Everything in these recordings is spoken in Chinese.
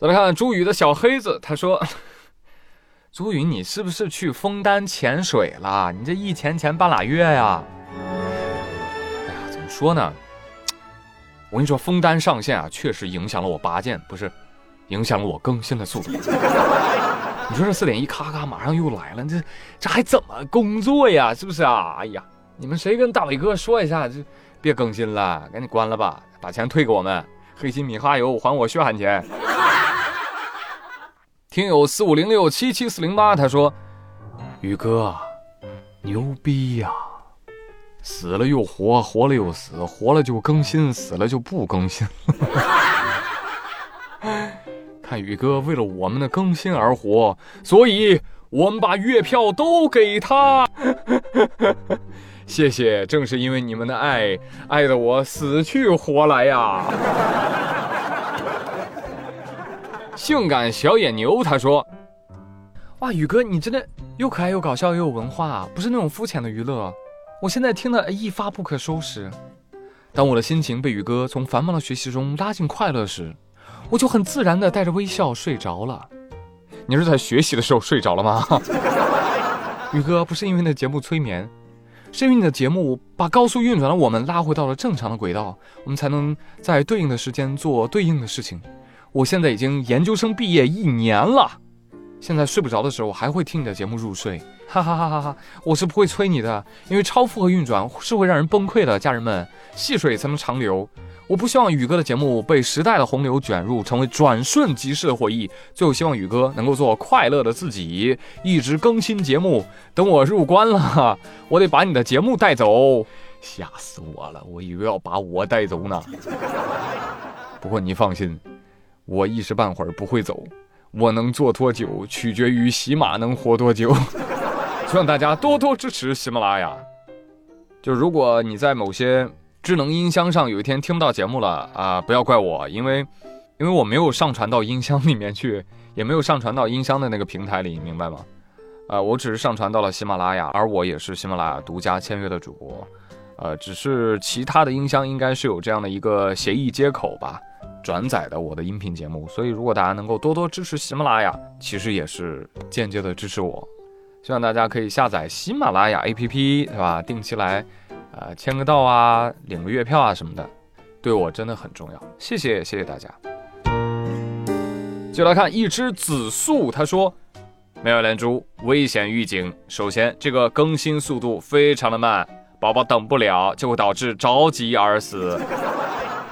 再来看朱宇的小黑子，他说：“朱宇，你是不是去枫丹潜水了？你这一潜潜半拉月呀？”哎呀，怎么说呢？我跟你说，枫丹上线啊，确实影响了我拔剑，不是影响了我更新的速度。你说这四点一咔咔马上又来了，这这还怎么工作呀？是不是啊？哎呀，你们谁跟大伟哥说一下，这别更新了，赶紧关了吧，把钱退给我们。黑心米哈游还我血汗钱。听友四五零六七七四零八，他说：“宇哥，牛逼呀！死了又活，活了又死，活了就更新，死了就不更新。看宇哥为了我们的更新而活，所以我们把月票都给他。谢谢，正是因为你们的爱，爱的我死去活来呀。”性感小野牛他说：“哇，宇哥，你真的又可爱又搞笑又有文化，不是那种肤浅的娱乐。我现在听得一发不可收拾。当我的心情被宇哥从繁忙的学习中拉进快乐时，我就很自然的带着微笑睡着了。你是在学习的时候睡着了吗？宇哥，不是因为那节目催眠，是因为你的节目把高速运转的我们拉回到了正常的轨道，我们才能在对应的时间做对应的事情。”我现在已经研究生毕业一年了，现在睡不着的时候，我还会听你的节目入睡，哈哈哈哈哈！我是不会催你的，因为超负荷运转是会让人崩溃的，家人们，细水才能长流。我不希望宇哥的节目被时代的洪流卷入，成为转瞬即逝的回忆。最后，希望宇哥能够做快乐的自己，一直更新节目。等我入关了，我得把你的节目带走，吓死我了！我以为要把我带走呢。不过你放心。我一时半会儿不会走，我能做多久取决于喜马能活多久。希望大家多多支持喜马拉雅。就如果你在某些智能音箱上有一天听不到节目了啊，不要怪我，因为因为我没有上传到音箱里面去，也没有上传到音箱的那个平台里，明白吗？啊，我只是上传到了喜马拉雅，而我也是喜马拉雅独家签约的主播。呃，只是其他的音箱应该是有这样的一个协议接口吧。转载的我的音频节目，所以如果大家能够多多支持喜马拉雅，其实也是间接的支持我。希望大家可以下载喜马拉雅 APP，对吧？定期来，呃，签个到啊，领个月票啊什么的，对我真的很重要。谢谢，谢谢大家。就来看一只紫素，他说：“妙连珠，危险预警。首先，这个更新速度非常的慢，宝宝等不了，就会导致着急而死。”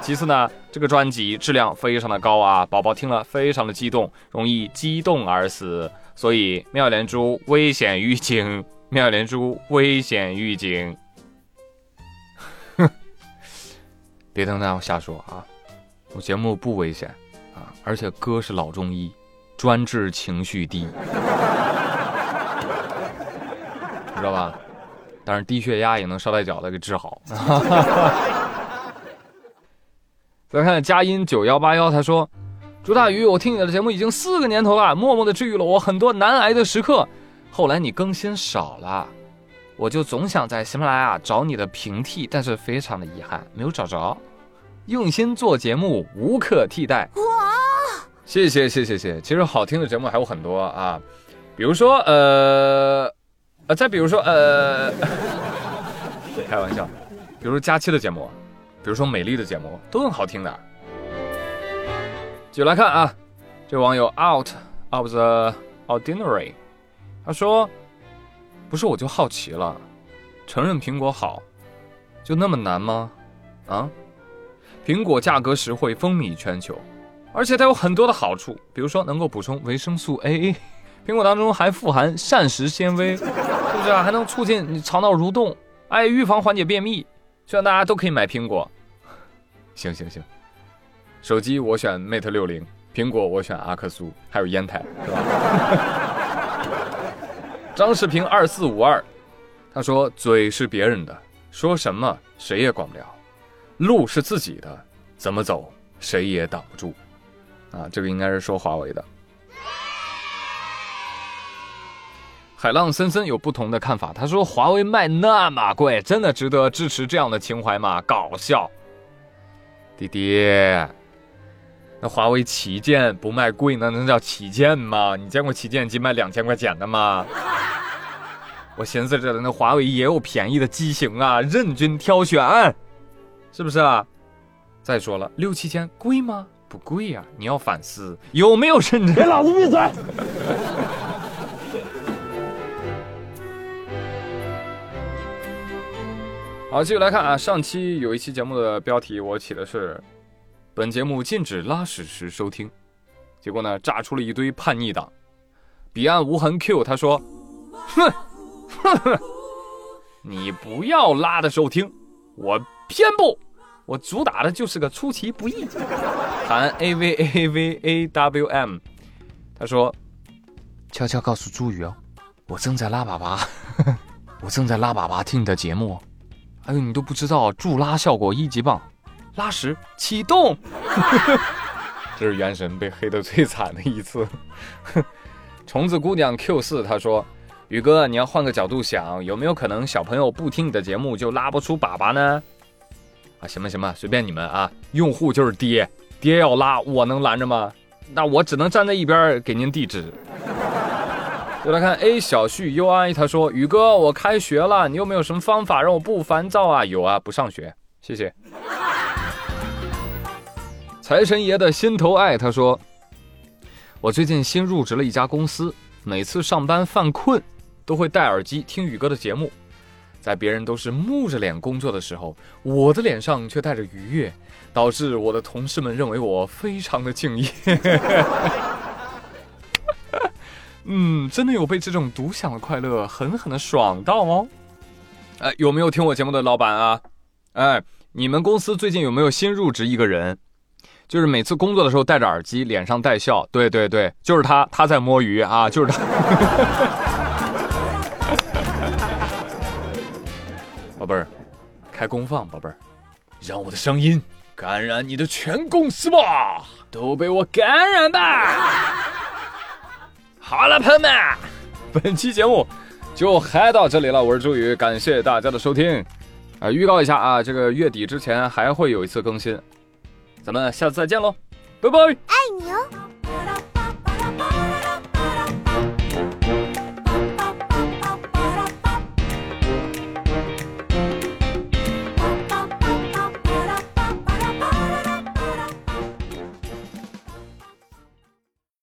其次呢，这个专辑质量非常的高啊，宝宝听了非常的激动，容易激动而死，所以妙莲珠危险预警，妙莲珠危险预警。别听他瞎说啊，我节目不危险啊，而且哥是老中医，专治情绪低，知道吧？但是低血压也能捎带脚的给治好。再看佳音九幺八幺，他说：“朱大宇，我听你的节目已经四个年头了，默默的治愈了我很多难挨的时刻。后来你更新少了，我就总想在喜马拉雅找你的平替，但是非常的遗憾，没有找着。用心做节目，无可替代。哇，谢谢谢谢谢。其实好听的节目还有很多啊，比如说呃呃，再比如说呃，开玩笑，比如佳期的节目。”比如说美丽的节目都很好听的，继续来看啊，这网友 out of the ordinary，他说：“不是我就好奇了，承认苹果好，就那么难吗？啊，苹果价格实惠，风靡全球，而且它有很多的好处，比如说能够补充维生素 A，苹果当中还富含膳食纤维，是不是啊？还能促进你肠道蠕动，哎，预防缓解便秘，希望大家都可以买苹果。”行行行，手机我选 Mate 六零，苹果我选阿克苏，还有烟台，是吧？张世平二四五二，他说嘴是别人的，说什么谁也管不了，路是自己的，怎么走谁也挡不住。啊，这个应该是说华为的。海浪森森有不同的看法，他说华为卖那么贵，真的值得支持这样的情怀吗？搞笑。弟弟，那华为旗舰不卖贵，那能叫旗舰吗？你见过旗舰机卖两千块钱的吗？我寻思着，那华为也有便宜的机型啊，任君挑选，是不是？再说了，六七千贵吗？不贵呀，你要反思有没有认真。给老子闭嘴！好，继续来看啊，上期有一期节目的标题我起的是“本节目禁止拉屎时收听”，结果呢，炸出了一堆叛逆党。彼岸无痕 Q 他说：“哼。”哼哼，你不要拉的收听，我偏不，我主打的就是个出其不意。喊 A V A V A W M，他说：“悄悄告诉朱宇哦，我正在拉粑粑，我正在拉粑粑听你的节目。哎呦，你都不知道助拉效果一级棒，拉屎启动。这是原神被黑的最惨的一次。虫子姑娘 Q 四他说。”宇哥，你要换个角度想，有没有可能小朋友不听你的节目就拉不出粑粑呢？啊，行吧行吧，随便你们啊。用户就是爹，爹要拉，我能拦着吗？那我只能站在一边给您递纸。再来看 A 小旭 UI，他说：“宇哥，我开学了，你有没有什么方法让我不烦躁啊？”有啊，不上学，谢谢。财神爷的心头爱，他说：“我最近新入职了一家公司，每次上班犯困。”都会戴耳机听宇哥的节目，在别人都是木着脸工作的时候，我的脸上却带着愉悦，导致我的同事们认为我非常的敬业。嗯，真的有被这种独享的快乐狠狠的爽到哦！哎，有没有听我节目的老板啊？哎，你们公司最近有没有新入职一个人？就是每次工作的时候戴着耳机，脸上带笑。对对对，就是他，他在摸鱼啊，就是他。宝贝儿，开工放，宝贝儿，让我的声音感染你的全公司吧，都被我感染吧！好了，朋友们，本期节目就嗨到这里了。我是朱宇，感谢大家的收听。啊，预告一下啊，这个月底之前还会有一次更新，咱们下次再见喽，拜拜！爱你哦。